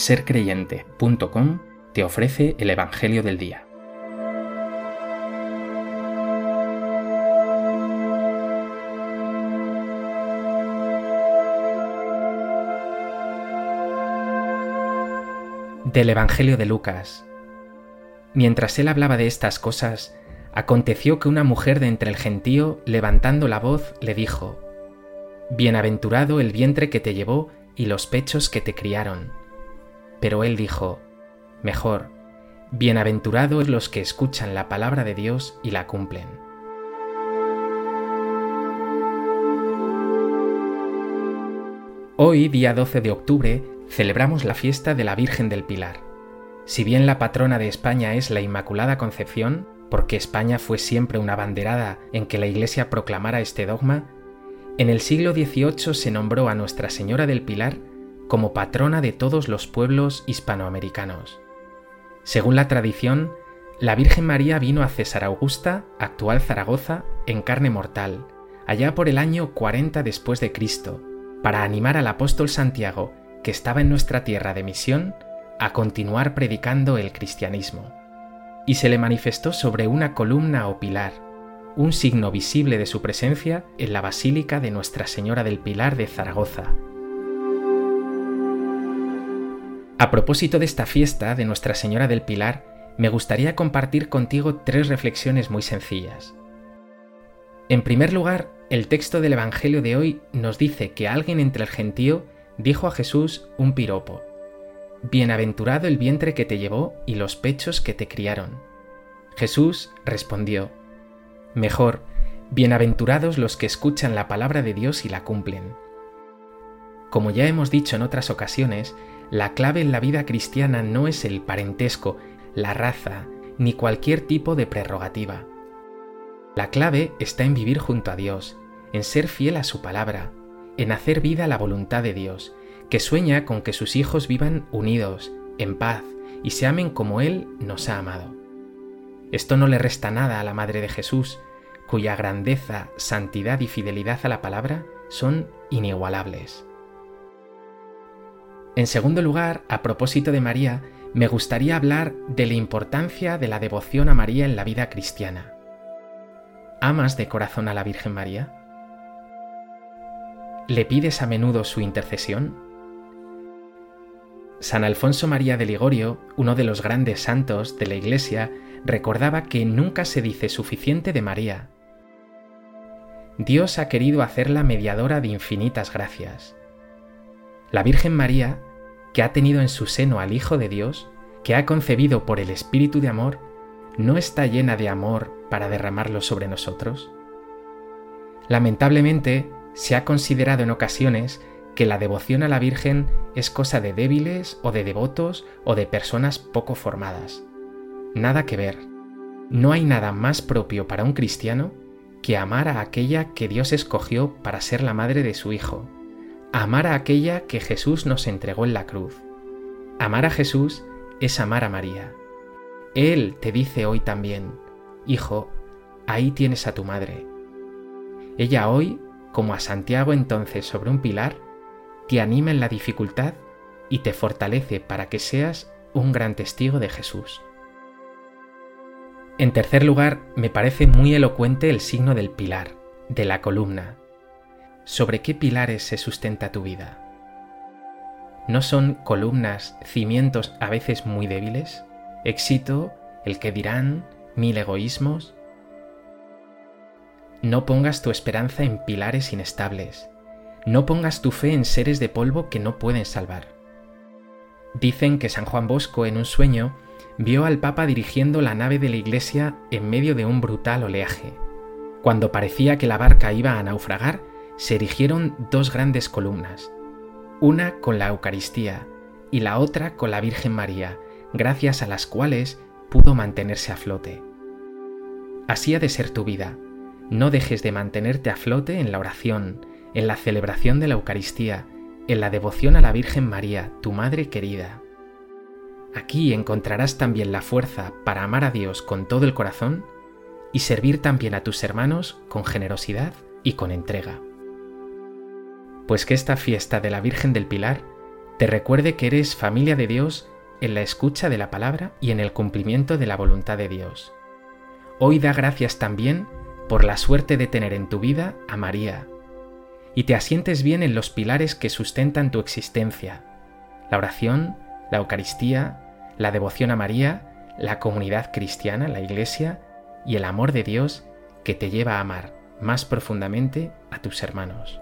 sercreyente.com te ofrece el Evangelio del Día. Del Evangelio de Lucas. Mientras él hablaba de estas cosas, aconteció que una mujer de entre el gentío, levantando la voz, le dijo, Bienaventurado el vientre que te llevó y los pechos que te criaron. Pero él dijo, Mejor, bienaventurados los que escuchan la palabra de Dios y la cumplen. Hoy, día 12 de octubre, celebramos la fiesta de la Virgen del Pilar. Si bien la patrona de España es la Inmaculada Concepción, porque España fue siempre una banderada en que la Iglesia proclamara este dogma, en el siglo XVIII se nombró a Nuestra Señora del Pilar como patrona de todos los pueblos hispanoamericanos. Según la tradición, la Virgen María vino a César Augusta, actual Zaragoza, en carne mortal, allá por el año 40 después de Cristo, para animar al apóstol Santiago, que estaba en nuestra tierra de misión, a continuar predicando el cristianismo. Y se le manifestó sobre una columna o pilar, un signo visible de su presencia en la Basílica de Nuestra Señora del Pilar de Zaragoza. A propósito de esta fiesta de Nuestra Señora del Pilar, me gustaría compartir contigo tres reflexiones muy sencillas. En primer lugar, el texto del Evangelio de hoy nos dice que alguien entre el gentío dijo a Jesús un piropo. Bienaventurado el vientre que te llevó y los pechos que te criaron. Jesús respondió, Mejor, bienaventurados los que escuchan la palabra de Dios y la cumplen. Como ya hemos dicho en otras ocasiones, la clave en la vida cristiana no es el parentesco, la raza, ni cualquier tipo de prerrogativa. La clave está en vivir junto a Dios, en ser fiel a su palabra, en hacer vida la voluntad de Dios, que sueña con que sus hijos vivan unidos, en paz, y se amen como Él nos ha amado. Esto no le resta nada a la Madre de Jesús, cuya grandeza, santidad y fidelidad a la palabra son inigualables. En segundo lugar, a propósito de María, me gustaría hablar de la importancia de la devoción a María en la vida cristiana. ¿Amas de corazón a la Virgen María? ¿Le pides a menudo su intercesión? San Alfonso María de Ligorio, uno de los grandes santos de la Iglesia, recordaba que nunca se dice suficiente de María. Dios ha querido hacerla mediadora de infinitas gracias. La Virgen María, que ha tenido en su seno al Hijo de Dios, que ha concebido por el Espíritu de amor, ¿no está llena de amor para derramarlo sobre nosotros? Lamentablemente, se ha considerado en ocasiones que la devoción a la Virgen es cosa de débiles o de devotos o de personas poco formadas. Nada que ver. No hay nada más propio para un cristiano que amar a aquella que Dios escogió para ser la madre de su Hijo, amar a aquella que Jesús nos entregó en la cruz. Amar a Jesús es amar a María. Él te dice hoy también, Hijo, ahí tienes a tu madre. Ella hoy, como a Santiago entonces sobre un pilar, te anima en la dificultad y te fortalece para que seas un gran testigo de Jesús. En tercer lugar, me parece muy elocuente el signo del pilar, de la columna. ¿Sobre qué pilares se sustenta tu vida? ¿No son columnas, cimientos a veces muy débiles? ¿Éxito, el que dirán, mil egoísmos? No pongas tu esperanza en pilares inestables. No pongas tu fe en seres de polvo que no pueden salvar. Dicen que San Juan Bosco en un sueño vio al Papa dirigiendo la nave de la iglesia en medio de un brutal oleaje. Cuando parecía que la barca iba a naufragar, se erigieron dos grandes columnas, una con la Eucaristía y la otra con la Virgen María, gracias a las cuales pudo mantenerse a flote. Así ha de ser tu vida. No dejes de mantenerte a flote en la oración, en la celebración de la Eucaristía, en la devoción a la Virgen María, tu Madre querida. Aquí encontrarás también la fuerza para amar a Dios con todo el corazón y servir también a tus hermanos con generosidad y con entrega. Pues que esta fiesta de la Virgen del Pilar te recuerde que eres familia de Dios en la escucha de la palabra y en el cumplimiento de la voluntad de Dios. Hoy da gracias también por la suerte de tener en tu vida a María, y te asientes bien en los pilares que sustentan tu existencia, la oración, la Eucaristía, la devoción a María, la comunidad cristiana, la Iglesia, y el amor de Dios que te lleva a amar más profundamente a tus hermanos.